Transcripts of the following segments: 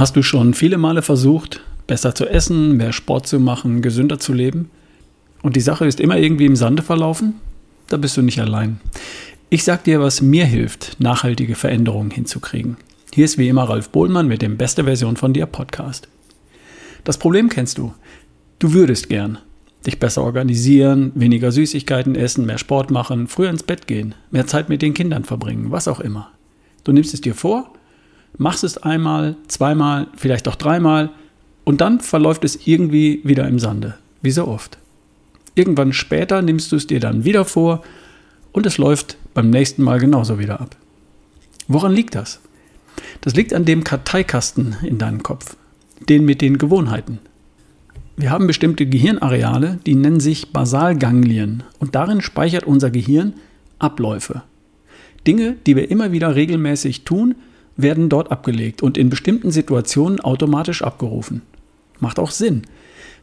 Hast du schon viele Male versucht, besser zu essen, mehr Sport zu machen, gesünder zu leben? Und die Sache ist immer irgendwie im Sande verlaufen? Da bist du nicht allein. Ich sag dir, was mir hilft, nachhaltige Veränderungen hinzukriegen. Hier ist wie immer Ralf Bohlmann mit dem Beste Version von dir Podcast. Das Problem kennst du. Du würdest gern dich besser organisieren, weniger Süßigkeiten essen, mehr Sport machen, früher ins Bett gehen, mehr Zeit mit den Kindern verbringen, was auch immer. Du nimmst es dir vor, machst es einmal, zweimal, vielleicht auch dreimal und dann verläuft es irgendwie wieder im Sande, wie so oft. Irgendwann später nimmst du es dir dann wieder vor und es läuft beim nächsten Mal genauso wieder ab. Woran liegt das? Das liegt an dem Karteikasten in deinem Kopf, den mit den Gewohnheiten. Wir haben bestimmte Gehirnareale, die nennen sich Basalganglien und darin speichert unser Gehirn Abläufe. Dinge, die wir immer wieder regelmäßig tun, werden dort abgelegt und in bestimmten Situationen automatisch abgerufen. Macht auch Sinn.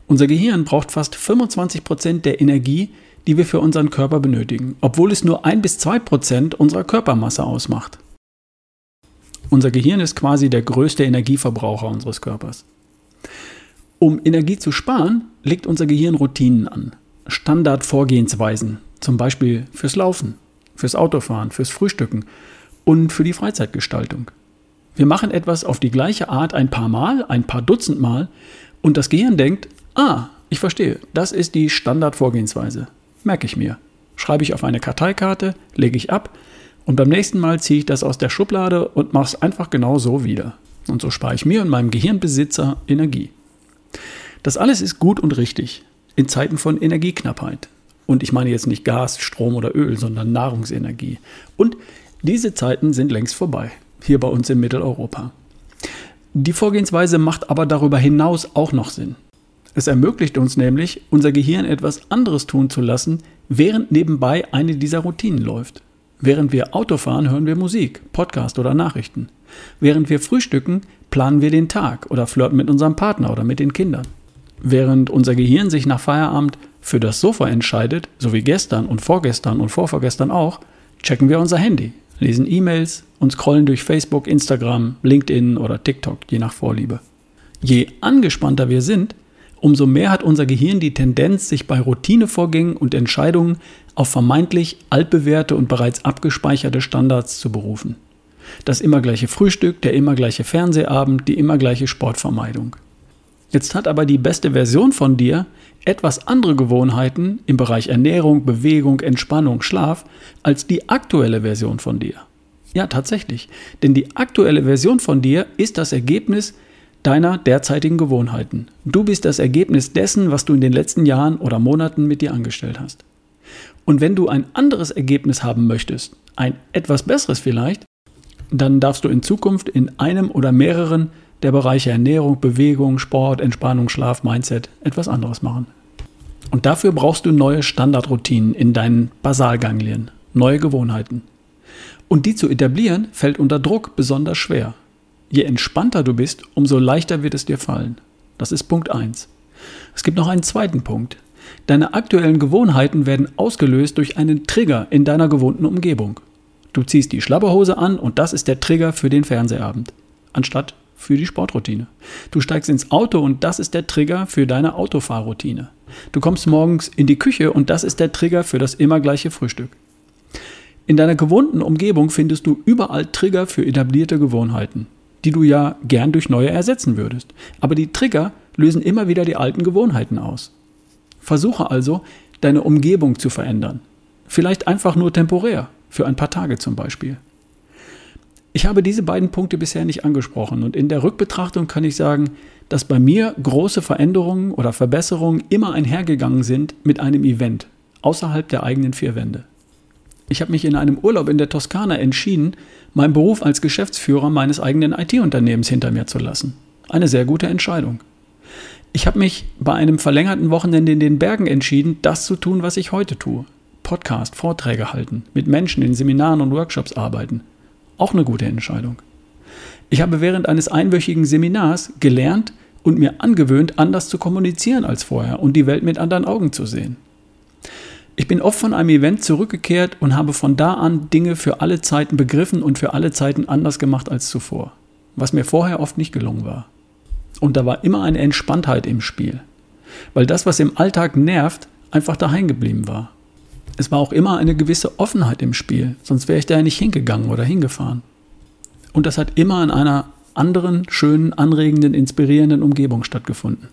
Unser Gehirn braucht fast 25 Prozent der Energie, die wir für unseren Körper benötigen, obwohl es nur ein bis zwei Prozent unserer Körpermasse ausmacht. Unser Gehirn ist quasi der größte Energieverbraucher unseres Körpers. Um Energie zu sparen, legt unser Gehirn Routinen an, Standardvorgehensweisen, zum Beispiel fürs Laufen, fürs Autofahren, fürs Frühstücken und für die Freizeitgestaltung. Wir machen etwas auf die gleiche Art ein paar Mal, ein paar Dutzend Mal und das Gehirn denkt, ah, ich verstehe, das ist die Standardvorgehensweise. Merke ich mir. Schreibe ich auf eine Karteikarte, lege ich ab und beim nächsten Mal ziehe ich das aus der Schublade und mache es einfach genau so wieder. Und so spare ich mir und meinem Gehirnbesitzer Energie. Das alles ist gut und richtig in Zeiten von Energieknappheit. Und ich meine jetzt nicht Gas, Strom oder Öl, sondern Nahrungsenergie. Und diese Zeiten sind längst vorbei, hier bei uns in Mitteleuropa. Die Vorgehensweise macht aber darüber hinaus auch noch Sinn. Es ermöglicht uns nämlich, unser Gehirn etwas anderes tun zu lassen, während nebenbei eine dieser Routinen läuft. Während wir Auto fahren, hören wir Musik, Podcast oder Nachrichten. Während wir frühstücken, planen wir den Tag oder flirten mit unserem Partner oder mit den Kindern. Während unser Gehirn sich nach Feierabend für das Sofa entscheidet, so wie gestern und vorgestern und vorvorgestern auch, checken wir unser Handy, lesen E-Mails und scrollen durch Facebook, Instagram, LinkedIn oder TikTok, je nach Vorliebe. Je angespannter wir sind, umso mehr hat unser Gehirn die Tendenz, sich bei Routinevorgängen und Entscheidungen auf vermeintlich altbewährte und bereits abgespeicherte Standards zu berufen. Das immer gleiche Frühstück, der immer gleiche Fernsehabend, die immer gleiche Sportvermeidung. Jetzt hat aber die beste Version von dir etwas andere Gewohnheiten im Bereich Ernährung, Bewegung, Entspannung, Schlaf als die aktuelle Version von dir. Ja, tatsächlich. Denn die aktuelle Version von dir ist das Ergebnis deiner derzeitigen Gewohnheiten. Du bist das Ergebnis dessen, was du in den letzten Jahren oder Monaten mit dir angestellt hast. Und wenn du ein anderes Ergebnis haben möchtest, ein etwas besseres vielleicht, dann darfst du in Zukunft in einem oder mehreren der Bereiche Ernährung, Bewegung, Sport, Entspannung, Schlaf, Mindset etwas anderes machen. Und dafür brauchst du neue Standardroutinen in deinen Basalganglien, neue Gewohnheiten. Und die zu etablieren fällt unter Druck besonders schwer. Je entspannter du bist, umso leichter wird es dir fallen. Das ist Punkt 1. Es gibt noch einen zweiten Punkt. Deine aktuellen Gewohnheiten werden ausgelöst durch einen Trigger in deiner gewohnten Umgebung. Du ziehst die Schlabberhose an und das ist der Trigger für den Fernsehabend, anstatt für die Sportroutine. Du steigst ins Auto und das ist der Trigger für deine Autofahrroutine. Du kommst morgens in die Küche und das ist der Trigger für das immer gleiche Frühstück. In deiner gewohnten Umgebung findest du überall Trigger für etablierte Gewohnheiten die du ja gern durch neue ersetzen würdest. Aber die Trigger lösen immer wieder die alten Gewohnheiten aus. Versuche also, deine Umgebung zu verändern. Vielleicht einfach nur temporär, für ein paar Tage zum Beispiel. Ich habe diese beiden Punkte bisher nicht angesprochen und in der Rückbetrachtung kann ich sagen, dass bei mir große Veränderungen oder Verbesserungen immer einhergegangen sind mit einem Event außerhalb der eigenen vier Wände. Ich habe mich in einem Urlaub in der Toskana entschieden, meinen Beruf als Geschäftsführer meines eigenen IT-Unternehmens hinter mir zu lassen. Eine sehr gute Entscheidung. Ich habe mich bei einem verlängerten Wochenende in den Bergen entschieden, das zu tun, was ich heute tue. Podcast, Vorträge halten, mit Menschen in Seminaren und Workshops arbeiten. Auch eine gute Entscheidung. Ich habe während eines einwöchigen Seminars gelernt und mir angewöhnt, anders zu kommunizieren als vorher und die Welt mit anderen Augen zu sehen. Ich bin oft von einem Event zurückgekehrt und habe von da an Dinge für alle Zeiten begriffen und für alle Zeiten anders gemacht als zuvor. was mir vorher oft nicht gelungen war. Und da war immer eine Entspanntheit im Spiel, weil das, was im Alltag nervt, einfach daheim geblieben war. Es war auch immer eine gewisse Offenheit im Spiel, sonst wäre ich da ja nicht hingegangen oder hingefahren. Und das hat immer in einer anderen, schönen, anregenden, inspirierenden Umgebung stattgefunden.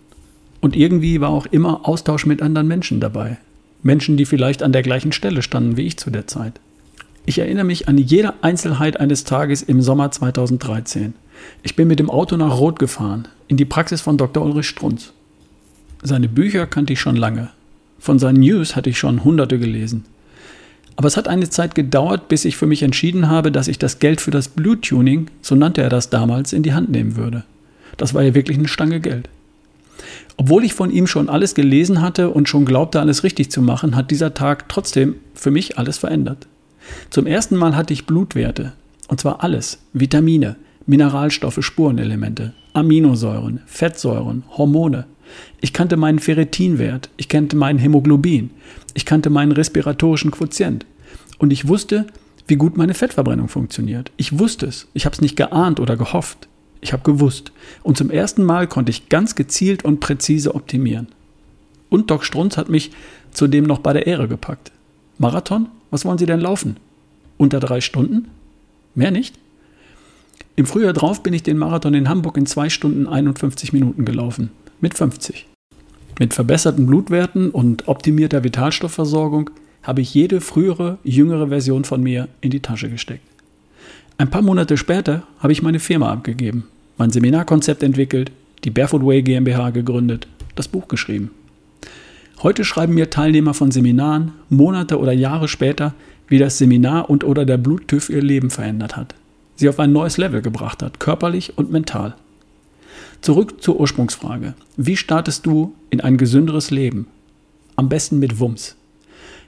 Und irgendwie war auch immer Austausch mit anderen Menschen dabei. Menschen, die vielleicht an der gleichen Stelle standen wie ich zu der Zeit. Ich erinnere mich an jede Einzelheit eines Tages im Sommer 2013. Ich bin mit dem Auto nach Rot gefahren, in die Praxis von Dr. Ulrich Strunz. Seine Bücher kannte ich schon lange. Von seinen News hatte ich schon hunderte gelesen. Aber es hat eine Zeit gedauert, bis ich für mich entschieden habe, dass ich das Geld für das Bluttuning, so nannte er das damals, in die Hand nehmen würde. Das war ja wirklich eine Stange Geld. Obwohl ich von ihm schon alles gelesen hatte und schon glaubte, alles richtig zu machen, hat dieser Tag trotzdem für mich alles verändert. Zum ersten Mal hatte ich Blutwerte. Und zwar alles. Vitamine, Mineralstoffe, Spurenelemente, Aminosäuren, Fettsäuren, Hormone. Ich kannte meinen Ferritinwert, ich kannte meinen Hämoglobin, ich kannte meinen respiratorischen Quotient. Und ich wusste, wie gut meine Fettverbrennung funktioniert. Ich wusste es. Ich habe es nicht geahnt oder gehofft. Ich habe gewusst. Und zum ersten Mal konnte ich ganz gezielt und präzise optimieren. Und Doc Strunz hat mich zudem noch bei der Ehre gepackt. Marathon? Was wollen Sie denn laufen? Unter drei Stunden? Mehr nicht? Im Frühjahr drauf bin ich den Marathon in Hamburg in zwei Stunden 51 Minuten gelaufen. Mit 50. Mit verbesserten Blutwerten und optimierter Vitalstoffversorgung habe ich jede frühere, jüngere Version von mir in die Tasche gesteckt. Ein paar Monate später habe ich meine Firma abgegeben, mein Seminarkonzept entwickelt, die Barefoot Way GmbH gegründet, das Buch geschrieben. Heute schreiben mir Teilnehmer von Seminaren Monate oder Jahre später, wie das Seminar und oder der Bluttüff ihr Leben verändert hat, sie auf ein neues Level gebracht hat, körperlich und mental. Zurück zur Ursprungsfrage. Wie startest du in ein gesünderes Leben? Am besten mit Wumms.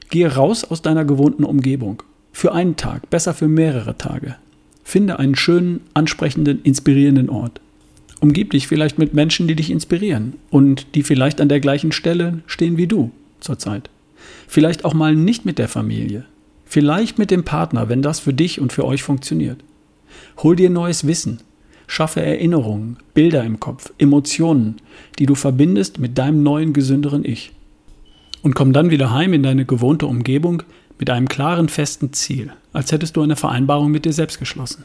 Gehe raus aus deiner gewohnten Umgebung. Für einen Tag, besser für mehrere Tage. Finde einen schönen, ansprechenden, inspirierenden Ort. Umgib dich vielleicht mit Menschen, die dich inspirieren und die vielleicht an der gleichen Stelle stehen wie du zurzeit. Vielleicht auch mal nicht mit der Familie. Vielleicht mit dem Partner, wenn das für dich und für euch funktioniert. Hol dir neues Wissen, Schaffe Erinnerungen, Bilder im Kopf, Emotionen, die du verbindest mit deinem neuen, gesünderen Ich. Und komm dann wieder heim in deine gewohnte Umgebung mit einem klaren, festen Ziel, als hättest du eine Vereinbarung mit dir selbst geschlossen.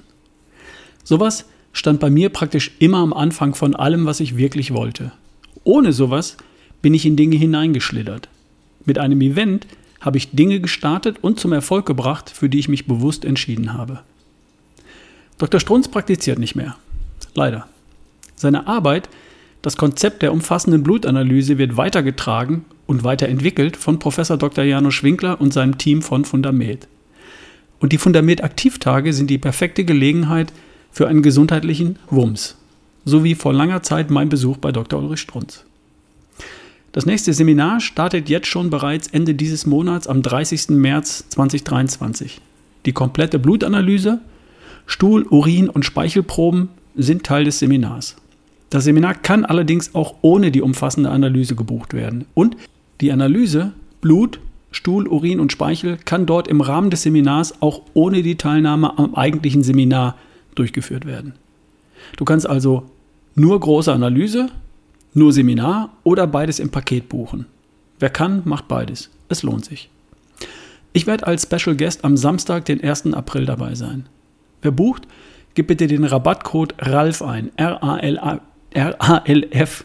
Sowas stand bei mir praktisch immer am Anfang von allem, was ich wirklich wollte. Ohne sowas bin ich in Dinge hineingeschlittert. Mit einem Event habe ich Dinge gestartet und zum Erfolg gebracht, für die ich mich bewusst entschieden habe. Dr. Strunz praktiziert nicht mehr. Leider. Seine Arbeit, das Konzept der umfassenden Blutanalyse, wird weitergetragen und weiterentwickelt von Professor Dr. Janusz Winkler und seinem Team von Fundamed. Und die Fundamed-Aktivtage sind die perfekte Gelegenheit für einen gesundheitlichen Wumms, so wie vor langer Zeit mein Besuch bei Dr. Ulrich Strunz. Das nächste Seminar startet jetzt schon bereits Ende dieses Monats am 30. März 2023. Die komplette Blutanalyse, Stuhl, Urin und Speichelproben sind Teil des Seminars. Das Seminar kann allerdings auch ohne die umfassende Analyse gebucht werden. Und die Analyse Blut, Stuhl, Urin und Speichel kann dort im Rahmen des Seminars auch ohne die Teilnahme am eigentlichen Seminar durchgeführt werden. Du kannst also nur große Analyse, nur Seminar oder beides im Paket buchen. Wer kann, macht beides. Es lohnt sich. Ich werde als Special Guest am Samstag, den 1. April dabei sein. Wer bucht, gib bitte den Rabattcode RALF ein. R-A-L-F.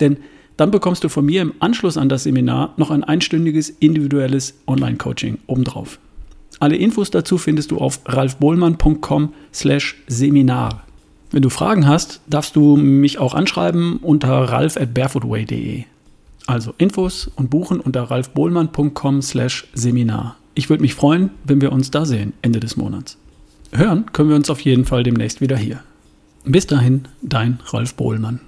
Denn dann bekommst du von mir im Anschluss an das Seminar noch ein einstündiges individuelles Online-Coaching obendrauf. Alle Infos dazu findest du auf ralfbohlmann.com slash Seminar. Wenn du Fragen hast, darfst du mich auch anschreiben unter ralf at barefootway.de. Also Infos und buchen unter ralfbohlmann.com slash Seminar. Ich würde mich freuen, wenn wir uns da sehen Ende des Monats. Hören können wir uns auf jeden Fall demnächst wieder hier. Bis dahin, dein Rolf Bohlmann.